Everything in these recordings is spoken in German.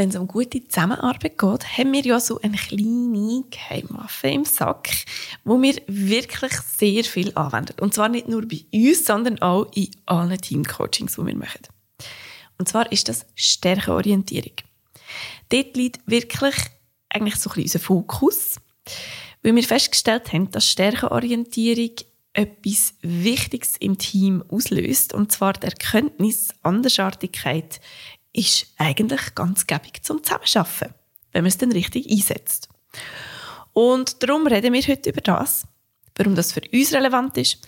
wenn es um gute Zusammenarbeit geht, haben wir ja so eine kleine Geheimwaffe im Sack, wo wir wirklich sehr viel anwenden. Und zwar nicht nur bei uns, sondern auch in allen Teamcoachings, die wir machen. Und zwar ist das Stärkeorientierung. Dort liegt wirklich eigentlich so ein bisschen unser Fokus, weil wir festgestellt haben, dass Stärkeorientierung etwas Wichtiges im Team auslöst, und zwar die Erkenntnis, Andersartigkeit ist eigentlich ganz gäbig zum Zusammenarbeiten, wenn man es dann richtig einsetzt. Und darum reden wir heute über das, warum das für uns relevant ist.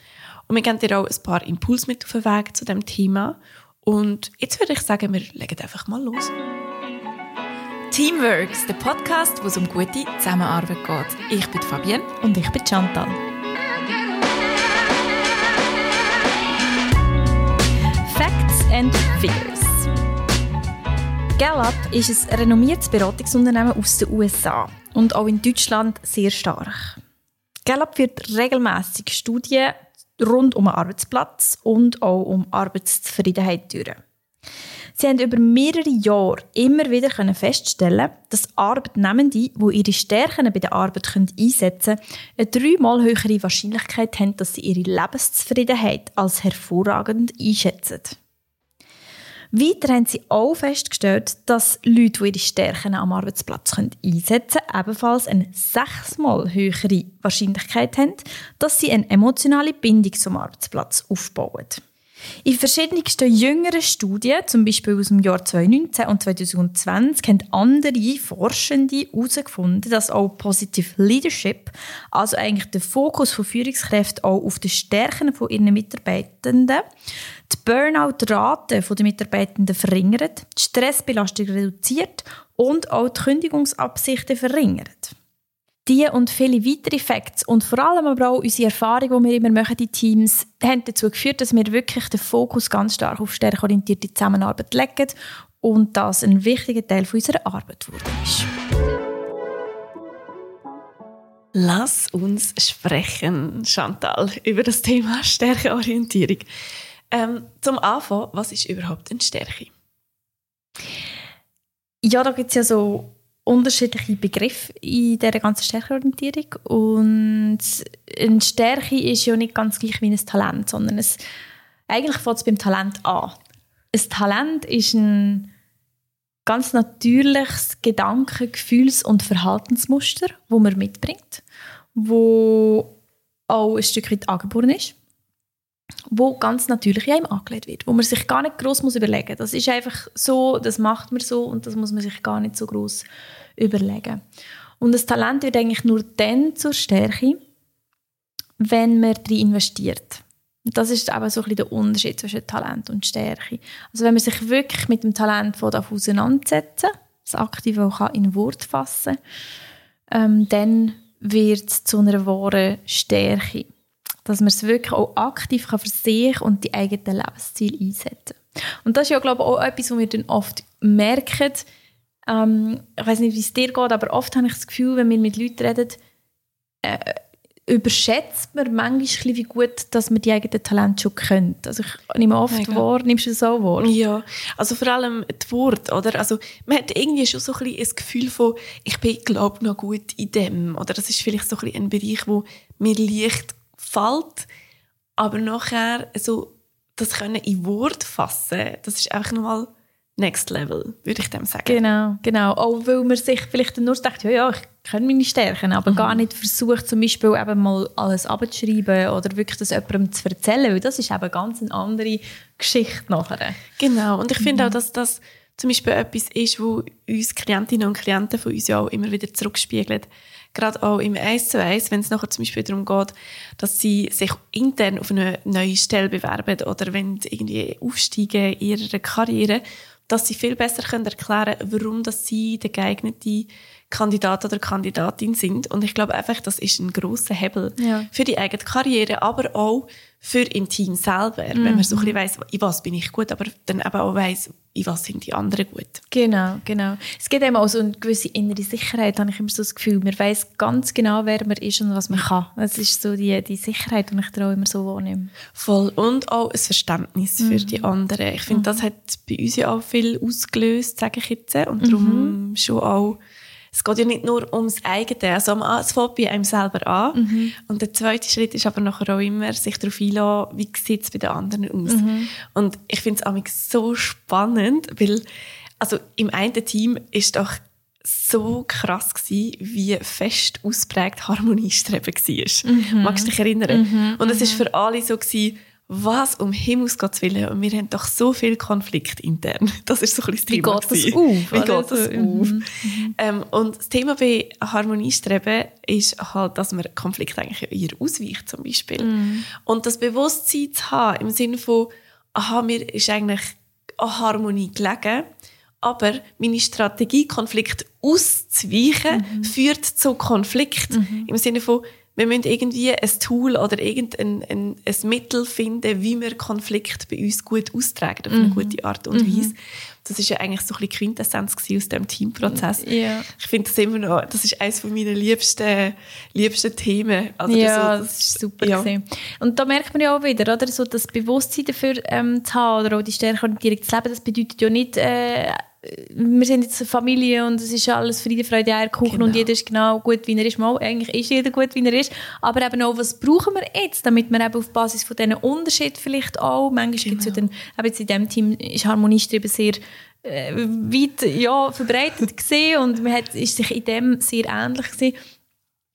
Und wir geben dir auch ein paar Impulse mit auf den Weg zu dem Thema. Und jetzt würde ich sagen, wir legen einfach mal los. Teamworks, der Podcast, wo es um gute Zusammenarbeit geht. Ich bin Fabienne und ich bin Chantal. Facts and Figures. Gallup ist ein renommiertes Beratungsunternehmen aus den USA und auch in Deutschland sehr stark. Gallup führt regelmäßig Studien rund um den Arbeitsplatz und auch um Arbeitszufriedenheit durch. Sie haben über mehrere Jahre immer wieder feststellen dass Arbeitnehmende, die ihre Stärken bei der Arbeit einsetzen können, eine dreimal höhere Wahrscheinlichkeit haben, dass sie ihre Lebenszufriedenheit als hervorragend einschätzen. Weiter haben sie auch festgestellt, dass Leute, die ihre Stärken am Arbeitsplatz einsetzen können, ebenfalls eine sechsmal höhere Wahrscheinlichkeit haben, dass sie eine emotionale Bindung zum Arbeitsplatz aufbauen. In verschiedensten jüngeren Studien, zum Beispiel aus dem Jahr 2019 und 2020, haben andere Forschende herausgefunden, dass auch Positive Leadership, also eigentlich der Fokus von Führungskräften auch auf die Stärken von ihren Mitarbeitenden, die Burnout-Rate der Mitarbeitenden verringert, die Stressbelastung reduziert und auch die Kündigungsabsichten verringert. Diese und viele weitere Facts und vor allem aber auch unsere Erfahrungen, die wir immer machen in Teams, haben dazu geführt, dass wir wirklich den Fokus ganz stark auf stärkeorientierte Zusammenarbeit legen und das ein wichtiger Teil unserer Arbeit ist. Lass uns sprechen, Chantal, über das Thema Stärkeorientierung. Ähm, zum Anfang, was ist überhaupt eine Stärke? Ja, da gibt es ja so unterschiedliche Begriffe in dieser ganzen Stärkeorientierung. Und eine Stärke ist ja nicht ganz gleich wie ein Talent, sondern es, eigentlich fängt es beim Talent an. Ein Talent ist ein ganz natürliches Gedanken-, Gefühls- und Verhaltensmuster, wo man mitbringt, wo auch ein Stück weit angeboren ist wo ganz natürlich in einem angelegt wird, wo man sich gar nicht groß muss überlegen. Das ist einfach so, das macht man so und das muss man sich gar nicht so groß überlegen. Und das Talent wird eigentlich nur dann zur Stärke, wenn man darin investiert. Und das ist aber so ein bisschen der Unterschied zwischen Talent und Stärke. Also wenn man sich wirklich mit dem Talent auseinandersetzen das aktiv auch in Wort fassen ähm, dann wird es zu einer wahren Stärke dass man es wirklich auch aktiv kann für sich und die eigenen Lebensziele einsetzen Und das ist ja, glaube ich, auch etwas, was wir dann oft merken. Ähm, ich weiß nicht, wie es dir geht, aber oft habe ich das Gefühl, wenn wir mit Leuten reden, äh, überschätzt man manchmal, wie gut dass man die eigenen Talente schon kennt. Also ich nehme oft Mega. wahr, nimmst du das auch wahr? Ja, also vor allem das Wort, oder? Also man hat irgendwie schon so ein, bisschen ein Gefühl von, ich bin, glaube noch gut in dem. Oder das ist vielleicht so ein, bisschen ein Bereich, wo mir leicht fällt, aber nachher so das können in Wort fassen, das ist einfach nochmal Next Level, würde ich dem sagen. Genau, genau. Auch weil man sich vielleicht nur sagt, ja, ja, ich kenne meine Stärken, aber mhm. gar nicht versucht, zum Beispiel eben mal alles abzuschreiben oder wirklich das jemandem zu erzählen, weil das ist eben ganz eine andere Geschichte nachher. Genau, und ich finde mhm. auch, dass das zum Beispiel etwas ist, wo uns Klientinnen und Klienten von uns ja auch immer wieder zurückspiegelt gerade auch im 1 zu 1, wenn es nachher zum Beispiel darum geht, dass sie sich intern auf eine neue Stelle bewerben oder wenn sie irgendwie aufsteigen in ihrer Karriere, dass sie viel besser können erklären können, warum dass sie der geeignete Kandidat oder Kandidatin sind. Und ich glaube einfach, das ist ein großer Hebel ja. für die eigene Karriere, aber auch für im Team selber, mhm. wenn man so ein bisschen weiss, in was bin ich gut, aber dann eben auch weiss, in was sind die anderen gut. Genau, genau. Es gibt eben auch so eine gewisse innere Sicherheit, habe ich immer so das Gefühl. Man weiß ganz genau, wer man ist und was man kann. Das ist so die, die Sicherheit, die ich da auch immer so wahrnehme. Voll. Und auch ein Verständnis mhm. für die anderen. Ich finde, mhm. das hat bei uns ja auch viel ausgelöst, sage ich jetzt. Und darum mhm. schon auch es geht ja nicht nur ums eigene, also es fängt bei einem selber an. Mhm. Und der zweite Schritt ist aber nachher auch immer, sich darauf einlassen, wie sieht es bei den anderen aus. Mhm. Und ich finde es so spannend, weil also im einen Team ist doch so krass gewesen, wie fest ausprägt Harmoniestreben war. Mhm. Magst du dich erinnern? Mhm. Und es ist mhm. für alle so gewesen, was um Himmels Gottes Willen, und wir haben doch so viel Konflikt intern. Das ist so ein bisschen das Thema. Wie geht das auf? Wie geht das auf? Mhm. Ähm, und das Thema bei Harmoniestreben ist halt, dass man Konflikt eigentlich eher ausweicht, zum Beispiel. Mhm. Und das Bewusstsein zu haben, im Sinne von, aha, mir ist eigentlich an Harmonie gelegen, aber meine Strategie, Konflikt auszuweichen, mhm. führt zu Konflikt. Im Sinne von, wir müssen irgendwie ein Tool oder irgendein ein, ein Mittel finden, wie wir Konflikt bei uns gut austragen, auf eine mhm. gute Art und mhm. Weise. Das ist ja eigentlich so ein bisschen Quintessenz aus diesem Teamprozess. Ja. Ich finde das immer noch, das ist eines meiner liebsten, liebsten Themen. Also ja, das, das, ist super ja. Und da merkt man ja auch wieder, oder? So das Bewusstsein dafür ähm, zu haben oder auch die Stärkeorientierung zu leben, das bedeutet ja nicht, äh, wir sind jetzt eine Familie und es ist alles Friede, Freude, Eierkuchen genau. und jeder ist genau gut, wie er ist. Mal, eigentlich ist jeder gut, wie er ist. Aber eben auch, was brauchen wir jetzt, damit wir eben auf Basis von diesen Unterschieden vielleicht auch, manchmal genau. gibt es ja dann, eben jetzt in diesem Team ist Harmoniestreben sehr äh, weit ja, verbreitet gesehen und man hat, ist sich in dem sehr ähnlich gesehen.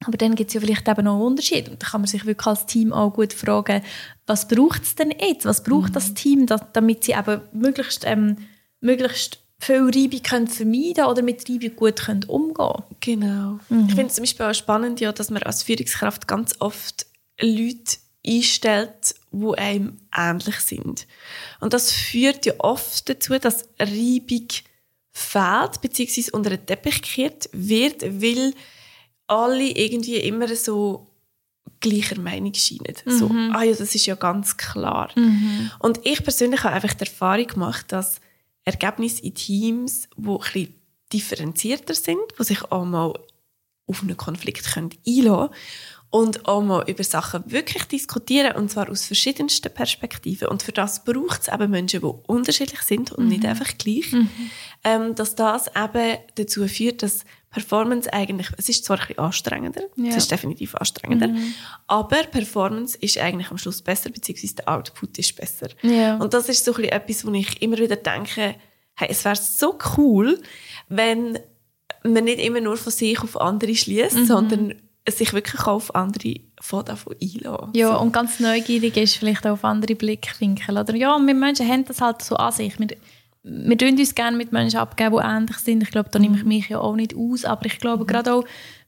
Aber dann gibt es ja vielleicht eben noch Unterschiede. Und da kann man sich wirklich als Team auch gut fragen, was braucht es denn jetzt? Was braucht mhm. das Team, damit sie eben möglichst, ähm, möglichst viel Reibung können vermeiden oder mit Reibung gut können umgehen Genau. Mhm. Ich finde es zum Beispiel auch spannend, ja, dass man als Führungskraft ganz oft Leute einstellt, die einem ähnlich sind. Und das führt ja oft dazu, dass Reibung fehlt, beziehungsweise unter den Teppich gekehrt wird, weil alle irgendwie immer so gleicher Meinung scheinen. Mhm. So, ah ja, das ist ja ganz klar. Mhm. Und ich persönlich habe einfach die Erfahrung gemacht, dass Ergebnisse in Teams, die ein bisschen differenzierter sind, die sich auch mal auf einen Konflikt einlassen können und auch mal über Sachen wirklich diskutieren und zwar aus verschiedensten Perspektiven. Und für das braucht es eben Menschen, die unterschiedlich sind und mhm. nicht einfach gleich. Mhm. Ähm, dass das eben dazu führt, dass Performance eigentlich, es ist zwar ein bisschen anstrengender, ja. es ist definitiv anstrengender, mhm. aber Performance ist eigentlich am Schluss besser, beziehungsweise der Output ist besser. Ja. Und das ist so ein bisschen etwas, wo ich immer wieder denke, hey, es wäre so cool, wenn man nicht immer nur von sich auf andere schließt, mhm. sondern sich wirklich auf andere von davon einlassen. Ja, so. und ganz neugierig ist vielleicht auch auf andere Blickwinkel. Oder ja, wir Menschen haben das halt so an sich. Wir, wir tun uns gerne mit Menschen abgeben, die ähnlich sind. Ich glaube, da nehme ich mich ja auch nicht aus. Aber ich glaube, mhm. gerade auch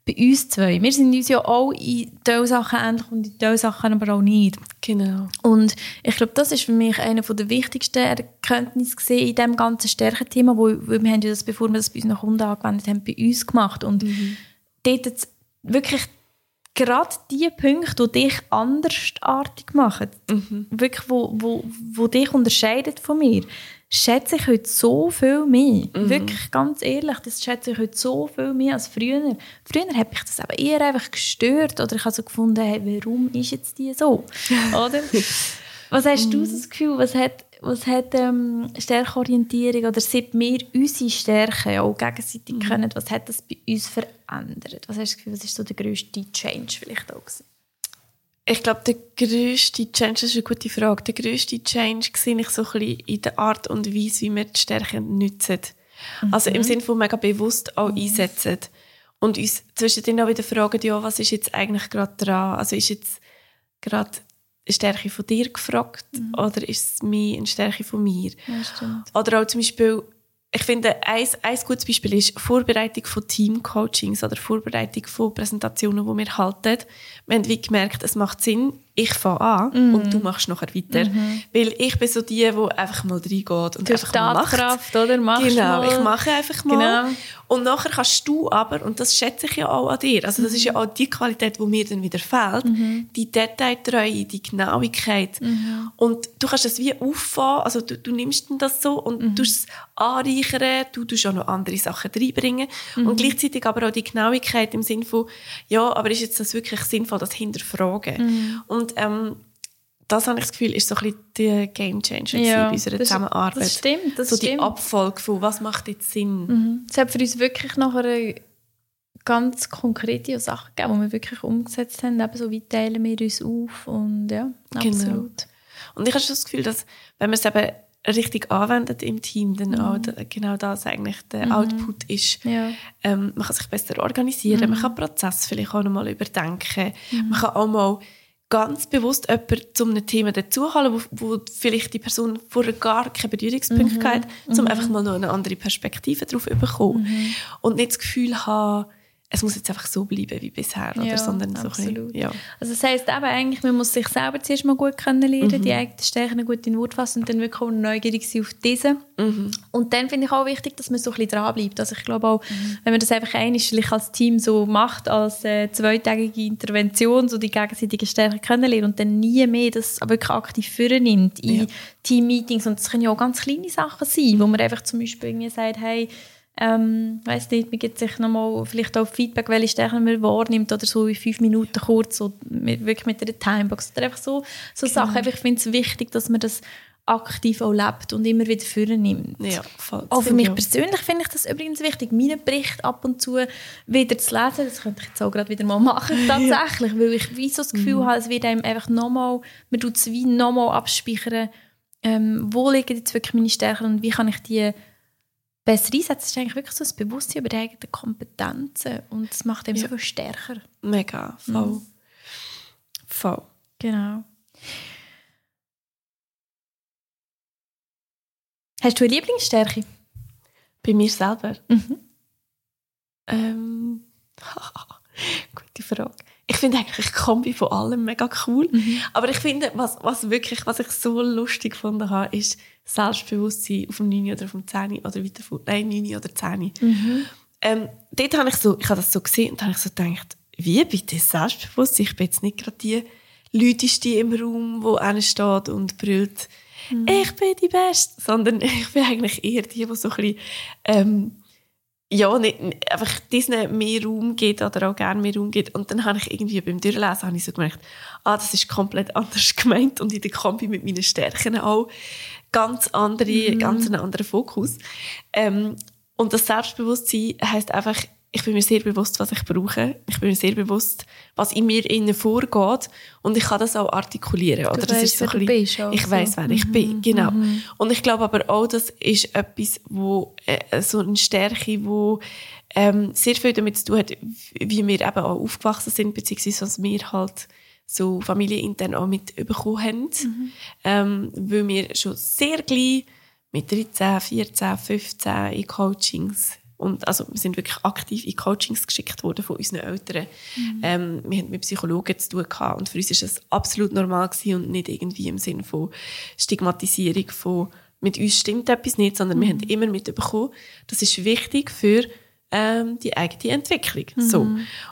bei uns zwei, wir sind uns ja auch in diesen Sachen ähnlich und in diesen Sachen aber auch nicht. Genau. Und ich glaube, das ist für mich eine der wichtigsten Erkenntnisse in diesem ganzen Stärkenthema, wo, wo wir haben ja das, bevor wir das bei unseren Kunden angewendet haben, bei uns gemacht. Und mhm. dort jetzt wirklich gerade die Punkte, die dich andersartig machen, mhm. wirklich, wo, wo, wo dich unterscheidet von mir, schätze ich heute so viel mehr. Mhm. Wirklich, ganz ehrlich, das schätze ich heute so viel mehr als früher. Früher habe ich das aber eher einfach gestört oder ich habe so gefunden, hey, warum ist jetzt die so? oder? Was hast mhm. du das Gefühl, was hat was hat ähm, Stärkeorientierung oder seit wir unsere Stärken auch gegenseitig mhm. können, was hat das bei uns verändert? Was hast du das Gefühl, was ist so der grösste Change vielleicht auch gewesen? Ich glaube, der grösste Change, das ist eine gute Frage, der grösste Change sehe ich so ein bisschen in der Art und Weise, wie wir die Stärken nutzen. Mhm. Also im Sinne von mega bewusst auch mhm. einsetzen. Und uns zwischendrin auch wieder fragen, ja, was ist jetzt eigentlich gerade dran? Also ist jetzt gerade eine Stärke von dir gefragt mhm. oder ist es mehr eine Stärke von mir? Ja, oder auch zum Beispiel, ich finde, ein, ein gutes Beispiel ist Vorbereitung von Teamcoachings oder Vorbereitung von Präsentationen, die wir halten. Wir haben wie gemerkt, es macht Sinn, ich fange an und du machst nachher weiter. Weil ich bin so die, die einfach mal reingeht und Du einfach mal macht. Tatkraft, oder? Machst Genau, mal. ich mache einfach mal. Genau. Und nachher kannst du aber, und das schätze ich ja auch an dir, also das ist ja auch die Qualität, die mir dann wieder fehlt, die Detailtreue, die Genauigkeit. Und du kannst das wie auffahren, also du, du nimmst das so und du es anreichern, du tust auch noch andere Sachen reinbringen und gleichzeitig aber auch die Genauigkeit im Sinn von, ja, aber ist jetzt das wirklich sinnvoll, das hinterfragen? Und ähm, das habe ich das Gefühl, ist so ein bisschen der Game Changer gewesen bei unserer das- Zusammenarbeit. Das stimmt, das so stimmt. die Abfolge von, was macht jetzt Sinn? Es hat für uns wirklich nachher ganz konkrete Sachen gegeben, die wir wirklich umgesetzt haben. Eben so, wie teilen wir uns auf und ja, Genau. absolut. Und ich habe schon das Gefühl, dass, wenn man es eben richtig anwendet im Team, dann auch da, genau das eigentlich der Output ist. Ja. Ähm, man kann sich besser organisieren, man kann den Prozess vielleicht auch nochmal überdenken. Man kann auch mal ganz bewusst jemanden zu einem Thema dazuholen, wo, wo vielleicht die Person vorher gar keine Berührungspunkte hat, um einfach mal noch eine andere Perspektive drauf zu bekommen. Und nicht das Gefühl haben, es muss jetzt einfach so bleiben wie bisher, Ja, oder? sondern so ein bisschen, absolut. ja. Also das heisst eben eigentlich, man muss sich selber zuerst mal gut kennenlernen, die eigenen Stärken gut in Wort fassen und dann wirklich auch neugierig sein auf diese. Und dann finde ich auch wichtig, dass man so ein bisschen dranbleibt. Also ich glaube auch, wenn man das einfach einstellig als Team so macht, als äh, zweitägige Intervention, so die gegenseitigen Stärken kennenlernen und dann nie mehr das wirklich aktiv vornimmt in Ja. Team-Meetings. Und das können ja auch ganz kleine Sachen sein, wo man einfach zum Beispiel irgendwie sagt, hey, ähm, weiß nicht, man gibt sich nochmal vielleicht auch Feedback, welche Stärken man wahrnimmt oder so in fünf Minuten kurz, so mit, wirklich mit einer Timebox oder einfach so, so Sachen. Einfach, ich finde es wichtig, dass man das aktiv auch lebt und immer wieder vornimmt. Ja, voll. Auch für mich persönlich finde ich das übrigens wichtig, meinen Bericht ab und zu wieder zu lesen. Das könnte ich jetzt auch gerade wieder mal machen, tatsächlich, weil ich wie so das Gefühl habe, es wird einem einfach nochmal, man tut es wie nochmal abspeichern, ähm, wo liegen jetzt wirklich meine Stärken und wie kann ich die besser einsetzen. Das ist eigentlich wirklich so das Bewusstsein über die eigenen Kompetenzen und das macht einem so viel stärker. Mega, voll. Voll. Genau. Hast du eine Lieblingsstärke? Bei mir selber? Mhm. Ähm, gute Frage. Ich finde eigentlich die Kombi von allem mega cool. Aber ich finde, was, was wirklich, was ich so lustig gefunden habe, ist Selbstbewusstsein auf dem 9 oder auf dem 10 oder weiter vor, nein, 9 oder 10. Ähm, dort habe ich so, ich habe das so gesehen und habe ich so gedacht, wie bitte Selbstbewusstsein? Ich bin jetzt nicht gerade die Leuteste im Raum, wo einer steht und brüllt, ich bin die Beste, sondern ich bin eigentlich eher die, die so ein bisschen, ähm, ja, nicht, einfach diesen mehr Raum gibt oder auch gerne mehr Raum gibt. Und dann habe ich irgendwie beim Durchlesen habe ich so gemerkt, ah, das ist komplett anders gemeint und in der Kombi mit meinen Stärken auch ganz andere, ganz einen anderen Fokus. Ähm, und das Selbstbewusstsein heisst einfach, ich bin mir sehr bewusst, was ich brauche. Ich bin mir sehr bewusst, was in mir innen vorgeht. Und ich kann das auch artikulieren. Oder? Das weisst, ist so ein du bisschen- bist auch ich weiß, wer ich bin. Genau. Und ich glaube aber auch, das ist etwas, wo äh, so eine Stärke, wo ähm, sehr viel damit zu tun hat, wie wir eben auch aufgewachsen sind, beziehungsweise was wir halt so familienintern auch mit bekommen haben. Ähm, weil wir schon sehr gleich mit 13, 14, 15 in Coachings und also wir sind wirklich aktiv in Coachings geschickt worden von unseren Eltern. Ähm, wir haben mit Psychologen zu tun gehabt und für uns ist das absolut normal gewesen und nicht irgendwie im Sinn von Stigmatisierung von mit uns stimmt etwas nicht, sondern wir haben immer mitbekommen, das ist wichtig für ähm, die eigene Entwicklung. So.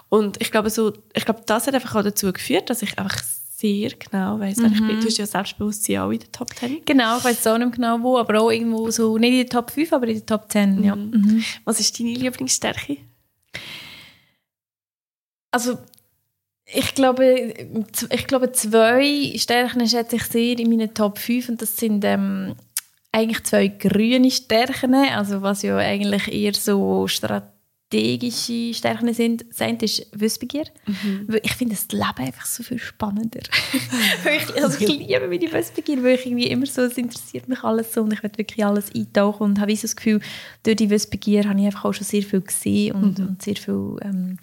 Und ich glaube, so, ich glaube, das hat einfach auch dazu geführt, dass ich einfach sehr genau weiss, wer ich bin. Du hast ja Selbstbewusstsein auch in der Top 10. Genau, ich weiß auch nicht genau wo, aber auch irgendwo so, nicht in der Top 5, aber in der Top 10, ja. Mhm. Was ist deine Lieblingsstärke? Also, ich glaube, ich glaube, zwei Stärken schätze ich sehr in meinen Top 5 und das sind ähm, eigentlich zwei grüne Stärken, also was ja eigentlich eher so strategische Stärken sind. Das eine ist Wissbegier. Weil Ich finde das Leben einfach so viel spannender. Ich, also ich liebe meine Wissbegier, weil ich irgendwie immer so, es interessiert mich alles so und ich will wirklich alles eintauchen und habe so das Gefühl, durch die Wissbegier habe ich einfach auch schon sehr viel gesehen und, und sehr viel ähm,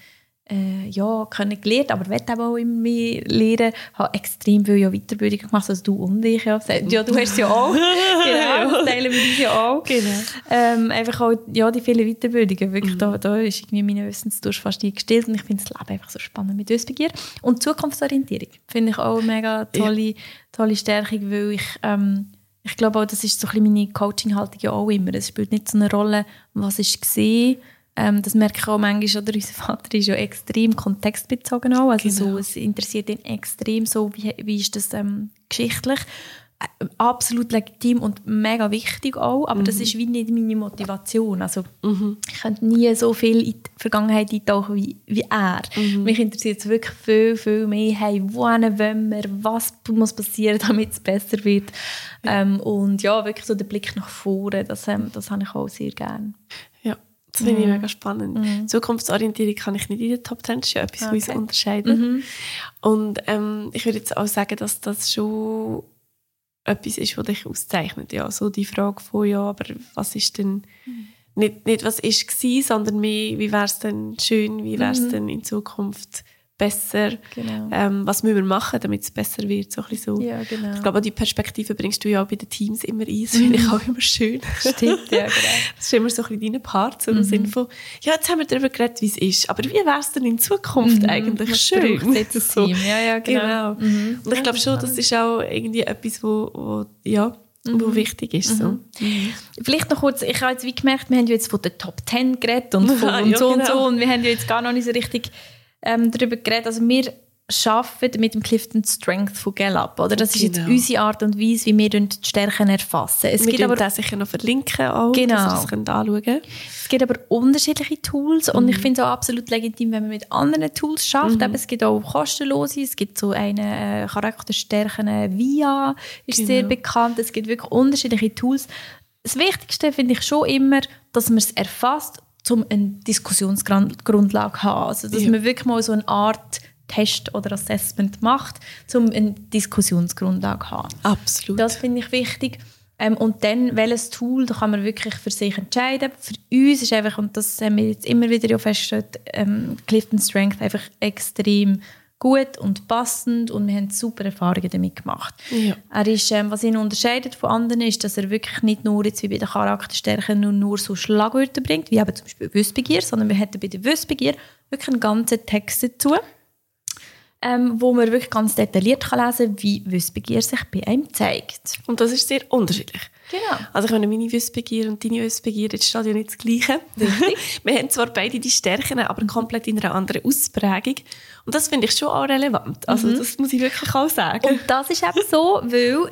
äh, ja, können gelernt, aber will eben auch immer mehr lernen. habe extrem viele ja Weiterbildungen gemacht, also du und ich. Ja, ja du hast ja auch. genau, das teilen wir uns ja auch. Genau. Ähm, einfach auch ja, die vielen Weiterbildungen. Wirklich, mhm. da, da ist irgendwie meine Wissensdurst fast eingestellt und ich finde das Leben einfach so spannend mit Wissbegier. Und Zukunftsorientierung finde ich auch eine mega tolle, ja. tolle Stärkung, weil ich ähm, ich glaube auch, das ist so ein bisschen meine Coaching-Haltung ja auch immer. Es spielt nicht so eine Rolle, was ist gesehen, ähm, das merke ich auch manchmal, oder unser Vater ist ja extrem kontextbezogen auch, also genau. so, es interessiert ihn extrem so, wie, wie ist das ähm, geschichtlich. Äh, absolut legitim und mega wichtig auch, aber mhm. das ist wie nicht meine Motivation. Also mhm. ich könnte nie so viel in die Vergangenheit eintauchen wie, wie er. Mhm. Mich interessiert es wirklich viel, viel mehr, hey, wohin wollen wir, was muss passieren, damit es besser wird. Ja. Ähm, und ja, wirklich so der Blick nach vorne, das, ähm, das habe ich auch sehr gerne. Das finde ich mhm. mega spannend. Mhm. Zukunftsorientierung kann ich nicht in den Top 10, das ist ja etwas, okay. was uns unterscheidet. Mhm. Und ähm, ich würde jetzt auch sagen, dass das schon etwas ist, was dich auszeichnet. Ja, so die Frage von, ja, aber was ist denn, mhm. nicht, nicht was ist gewesen, sondern mehr, wie wäre es denn schön, wie wäre es mhm. denn in Zukunft besser, genau. ähm, was müssen wir machen, damit es besser wird. So so. Ja, genau. Ich glaube, die Perspektive bringst du ja auch bei den Teams immer ein. Das finde ich auch immer schön. Stimmt, ja, genau. Das ist immer so ein bisschen dein Part, so mhm. im Sinne von, ja, jetzt haben wir darüber geredet, wie es ist, aber wie wäre es denn in Zukunft mhm. eigentlich was schön? Das so. Team. Ja, ja, genau. genau. Mhm. Und ich glaube schon, das ist auch irgendwie etwas, wo, wo ja, wo mhm. wichtig ist. So. Mhm. Vielleicht noch kurz, ich habe jetzt wie gemerkt, wir haben ja jetzt von den Top 10 geredet und, von, und ja, so genau. und so und wir haben ja jetzt gar noch nicht so richtig ähm, darüber geredet. Also wir arbeiten mit dem Clifton Strength von Gallup. Oder? Das genau. ist jetzt genau. unsere Art und Weise, wie wir die Stärken erfassen. Es wir gibt aber das sicher noch verlinken, auch, genau. dass ihr das könnt anschauen Es gibt aber unterschiedliche Tools mhm. und ich finde es auch absolut legitim, wenn man mit anderen Tools schafft. Mhm. es gibt auch kostenlose, es gibt so eine äh, Charakterstärken äh, VIA, ist genau. sehr bekannt. Es gibt wirklich unterschiedliche Tools. Das Wichtigste finde ich schon immer, dass man es erfasst um eine Diskussionsgrundlage zu haben. Also, dass ja. man wirklich mal so eine Art Test oder Assessment macht, um eine Diskussionsgrundlage zu haben. Absolut. Das finde ich wichtig. Ähm, und dann, welches Tool, da kann man wirklich für sich entscheiden. Für uns ist einfach, und das haben wir jetzt immer wieder festgestellt, ähm, Clifton Strength einfach extrem gut und passend und wir haben super Erfahrungen damit gemacht. Ja. Er ist, ähm, was ihn unterscheidet von anderen, ist, dass er wirklich nicht nur jetzt wie bei den Charakterstärken nur, nur so Schlagwörter bringt, wie eben zum Beispiel Wissbegier, sondern wir hätten bei der Wissbegier wirklich einen ganzen Text dazu ähm, wo man wirklich ganz detailliert kann lesen kann, wie Wissbegier sich bei einem zeigt. Und das ist sehr unterschiedlich. Genau. Also ich meine, meine Wissbegier und deine Wissbegier, jetzt steht ja nicht das Gleiche. wir haben zwar beide die Stärken, aber komplett in einer anderen Ausprägung. Und das finde ich schon auch relevant. Also mhm. das muss ich wirklich auch sagen. Und das ist eben so, weil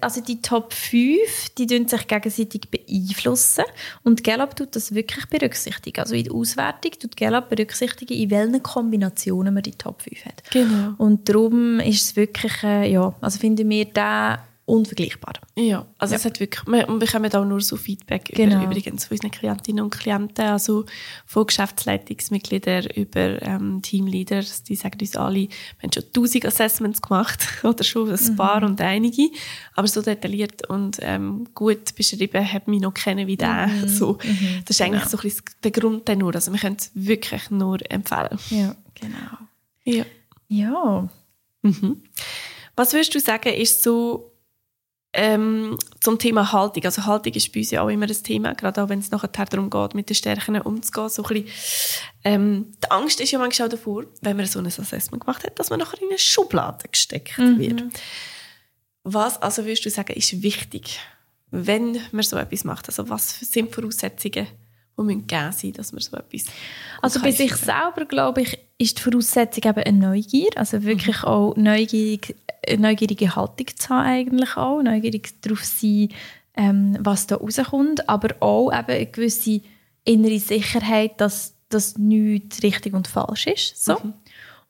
also die Top 5, die sich gegenseitig beeinflussen und Gallup tut das wirklich berücksichtigen. Also in der Auswertung tut Gallup berücksichtigen, in welchen Kombinationen man die Top 5 hat. Genau. Und darum ist es wirklich, äh, ja, also finden wir da unvergleichbar. Ja, also ja. es hat wirklich, wir bekommen auch nur so Feedback genau. über, übrigens von unseren Klientinnen und Klienten, also von Geschäftsleitungsmitgliedern über ähm, Teamleaders, die sagen uns alle, wir haben schon tausend Assessments gemacht oder schon ein mhm. paar und einige, aber so detailliert und ähm, gut beschrieben haben wir noch kennen wie der. Mhm. So, mhm. Das ist eigentlich genau. so ein bisschen der Grund nur, also wir können es wirklich nur empfehlen. Ja, genau. Ja. Ja. Mhm. Was würdest du sagen, ist so ähm, zum Thema Haltung. Also Haltung ist bei uns ja auch immer ein Thema, gerade auch wenn es nachher darum geht, mit den Stärken umzugehen. So ein bisschen, ähm, die Angst ist ja manchmal auch davor, wenn man so ein Assessment gemacht hat, dass man nachher in eine Schublade gesteckt mhm. wird. Was also würdest du sagen, ist wichtig, wenn man so etwas macht? Also was sind Voraussetzungen, die müssen geben sein, dass man so etwas Also bei sich selber, glaube ich, ist die Voraussetzung eben eine Neugier, also wirklich mhm. auch neugierig eine neugierige Haltung zu haben eigentlich auch, neugierig darauf sein, ähm, was da rauskommt, aber auch eben eine gewisse innere Sicherheit, dass das nichts richtig und falsch ist. So. Mhm.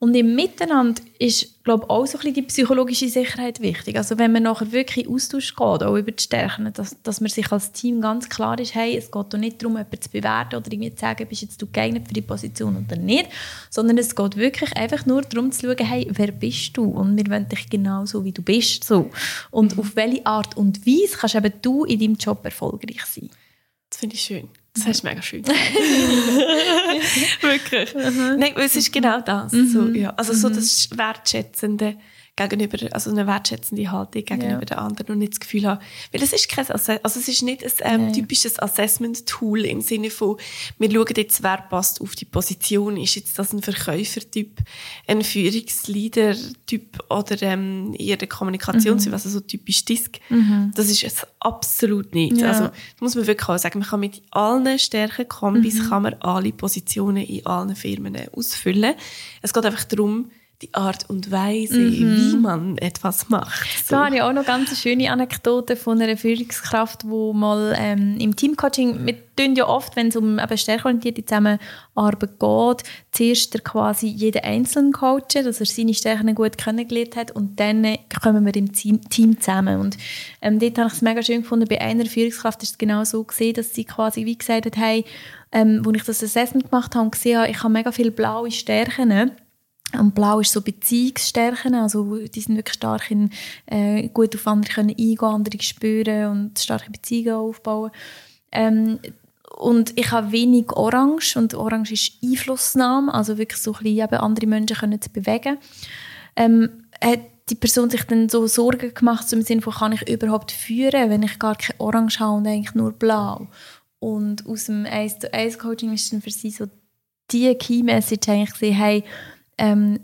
Und im Miteinander ist, glaube ich, auch so ein bisschen die psychologische Sicherheit wichtig. Also wenn man nachher wirklich in Austausch geht, auch über die Stärken, dass, dass man sich als Team ganz klar ist, hey, es geht doch nicht darum, jemanden zu bewerten oder irgendwie zu sagen, bist jetzt du geeignet für die Position oder nicht, sondern es geht wirklich einfach nur darum zu schauen, hey, wer bist du? Und wir wollen dich genau so, wie du bist. So. Und mhm. auf welche Art und Weise kannst eben du in deinem Job erfolgreich sein? Das finde ich schön. Das heißt mega schön. Wirklich, wirklich. Nein, es ist genau das. So, ja. Also so das Wertschätzende gegenüber, also eine wertschätzende Haltung gegenüber Ja. den anderen und nicht das Gefühl haben, weil es ist kein, also es ist nicht ein ähm, typisches Assessment-Tool im Sinne von, wir schauen jetzt, wer passt auf die Position. Ist jetzt das ein Verkäufertyp, ein Führungsleader-Typ oder ähm, eher der Kommunikationstyp, also so typisch Disk. Das ist es absolut nicht. Ja. Also, muss man wirklich auch sagen, man kann mit allen Stärken Kombis kann man alle Positionen in allen Firmen ausfüllen. Es geht einfach darum, die Art und Weise, wie man etwas macht. So. Da habe ich auch noch ganz schöne Anekdote von einer Führungskraft, die mal ähm, im Teamcoaching, wir tun ja oft, wenn es um eben stärkeorientierte Zusammenarbeit geht, zuerst der quasi jeden Einzelnen coachen, dass er seine Stärken gut kennengelernt hat und dann kommen wir im Team, Team zusammen. Und ähm, dort habe ich es mega schön gefunden, bei einer Führungskraft ist es genau so gesehen, dass sie quasi wie gesagt hat, hey, ähm, als ich das Assessment gemacht habe und gesehen habe, ich habe mega viele blaue Stärken, und Blau ist so Beziehungsstärken, also die sind wirklich stark in äh, gut auf andere können eingehen, andere spüren und starke Beziehungen aufbauen. Ähm, und ich habe wenig Orange und Orange ist Einflussnahme, also wirklich so ein bisschen eben andere Menschen können zu bewegen. Ähm, hat die Person sich dann so Sorgen gemacht, so im Sinne von, kann ich überhaupt führen, wenn ich gar kein Orange habe und eigentlich nur Blau? Und aus dem 1 zu 1 Coaching ist dann für sie so die Key Message eigentlich gesehen, hey, ähm,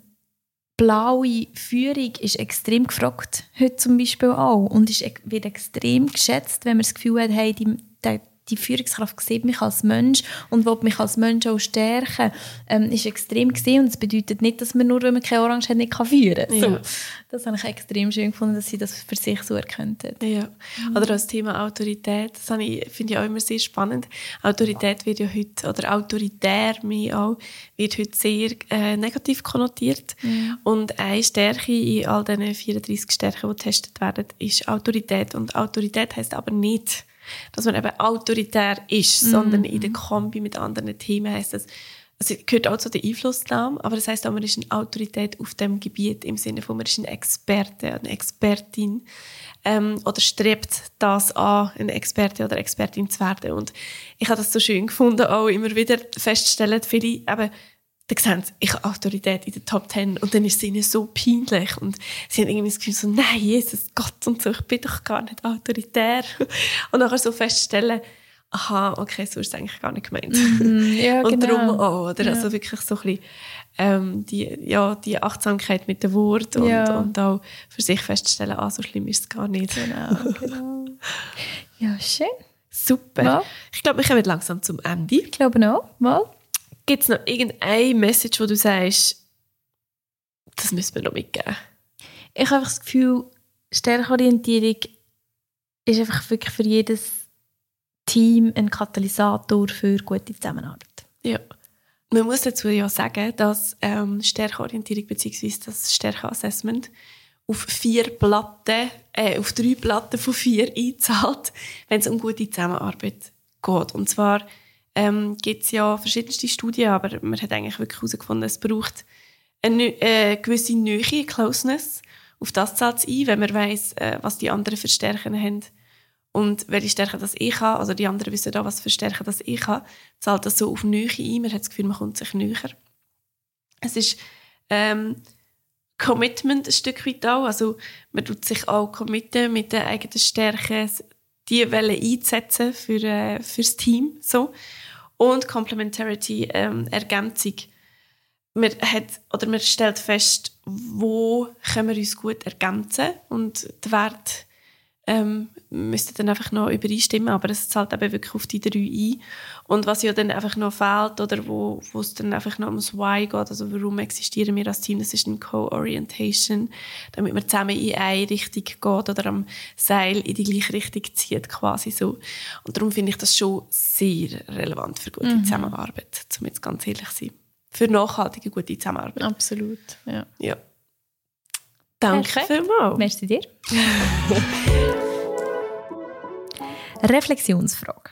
blaue Führung ist extrem gefragt, heute zum Beispiel auch. Und ist, wird extrem geschätzt, wenn man das Gefühl hat, hey, die, der, die Führungskraft sieht mich als Mensch und will mich als Mensch auch stärken, ähm, ist extrem gesehen. Und das bedeutet nicht, dass man nur, wenn man keine Orange hat, nicht kann führen kann. Ja. So. Das habe ich extrem schön gefunden, dass sie das für sich so erkannt hat. Ja. Oder das Thema Autorität, das finde ich auch immer sehr spannend. Autorität wird ja heute, oder autoritär mehr auch, wird heute sehr äh, negativ konnotiert. Und eine Stärke in all diesen 34 Stärken, die getestet werden, ist Autorität. Und Autorität heißt aber nicht, dass man eben autoritär ist, sondern in der Kombi mit anderen Themen heißt das, also es gehört auch zu der Einflussnahme, aber das heißt auch, man ist eine Autorität auf dem Gebiet im Sinne von, man ist ein Experte, eine Expertin ähm, oder strebt das an, eine Experte oder Expertin zu werden. Und ich habe das so schön gefunden, auch immer wieder feststellen, viele eben, da sehen sie, ich habe Autorität in den Top Ten und dann ist es ihnen so peinlich und sie haben irgendwie das Gefühl so, nein, Jesus Gott und so, ich bin doch gar nicht autoritär. Und nachher so feststellen, aha, okay, so ist es eigentlich gar nicht gemeint. Ja, und genau. darum auch, oder? Also wirklich so ein bisschen, ähm, die, ja, die Achtsamkeit mit den Worten und, Ja. und auch für sich feststellen, ah, so schlimm ist es gar nicht. Genau, genau. Ja, schön. Super. Ja. Ich glaube, wir kommen langsam zum Ende. Ich glaube auch. Mal. Gibt es noch irgendeine Message, wo du sagst, das müssen wir noch mitgeben? Ich habe einfach das Gefühl, Stärkeorientierung ist einfach wirklich für jedes Team ein Katalysator für gute Zusammenarbeit. Ja. Man muss dazu ja sagen, dass ähm, Stärkeorientierung bzw. das Stärkeassessment auf vier Platten, äh, auf drei Platten von vier einzahlt, wenn es um gute Zusammenarbeit geht. Und zwar ähm, gibt es ja verschiedenste Studien, aber man hat eigentlich wirklich herausgefunden, es braucht eine äh, gewisse Nähe, Closeness. Auf das zahlt es ein, wenn man weiss, äh, was die anderen für Stärken haben und welche Stärken das ich habe, also die anderen wissen auch, was für Stärken das ich habe, zahlt das so auf Nähe ein. Man hat das Gefühl, man kommt sich näher. Es ist ähm, Commitment ein Stück weit auch. Also man tut sich auch committen mit den eigenen Stärken, die Welle einzusetzen für, äh, fürs Team. So. Und Complementarity, ähm, Ergänzung. Man, hat, oder man stellt fest, wo können wir uns gut ergänzen und der Wert ähm, müsste dann einfach noch übereinstimmen, aber es zahlt eben wirklich auf die drei ein. Und was ja dann einfach noch fehlt oder wo, wo es dann einfach noch ums Why geht, also warum existieren wir als Team, das ist eine Co-Orientation, damit man zusammen in eine Richtung geht oder am Seil in die gleiche Richtung zieht quasi so. Und darum finde ich das schon sehr relevant für gute Zusammenarbeit, um jetzt ganz ehrlich zu sein. Für nachhaltige gute Zusammenarbeit. Absolut. Ja. Ja. Danke vielmals. Merci dir. Reflexionsfrage.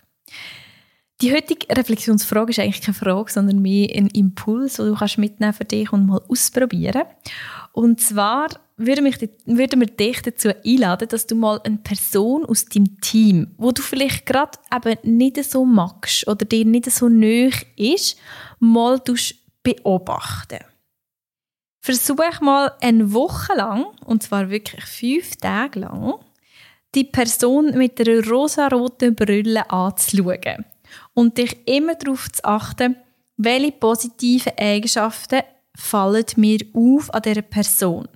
Die heutige Reflexionsfrage ist eigentlich keine Frage, sondern mehr ein Impuls, den du kannst mitnehmen für dich und mal ausprobieren. Und zwar würden, mich, würden wir dich dazu einladen, dass du mal eine Person aus deinem Team, wo du vielleicht gerade eben nicht so magst oder dir nicht so nöch ist, mal beobachten. Versuch mal eine Woche lang, und zwar wirklich fünf Tage lang, die Person mit einer rosaroten Brille anzuschauen und dich immer darauf zu achten, welche positiven Eigenschaften fallen mir auf an dieser Person.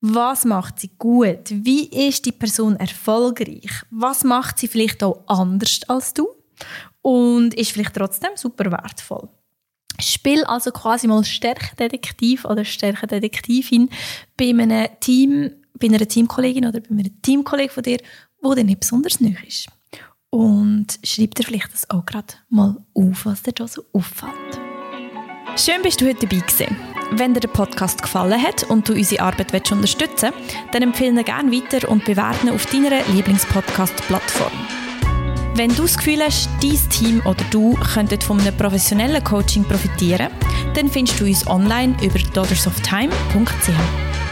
Was macht sie gut? Wie ist die Person erfolgreich? Was macht sie vielleicht auch anders als du? Und ist vielleicht trotzdem super wertvoll. Spiel also quasi mal Stärkedetektiv oder Stärkedetektivin bei einem Team, bei einer Teamkollegin oder bei einem Teamkollegen von dir, wo dir nicht besonders neu ist. Und schreib dir vielleicht das auch gerade mal auf, was dir da so auffällt. Schön bist du heute dabei gewesen. Wenn dir der Podcast gefallen hat und du unsere Arbeit willst unterstützen willst, dann empfehle ihn gerne weiter und bewerte ihn auf deiner Lieblingspodcast-Plattform. Wenn du das Gefühl hast, dein Team oder du könntet von einem professionellen Coaching profitieren, dann findest du uns online über daughtersofttime.ch.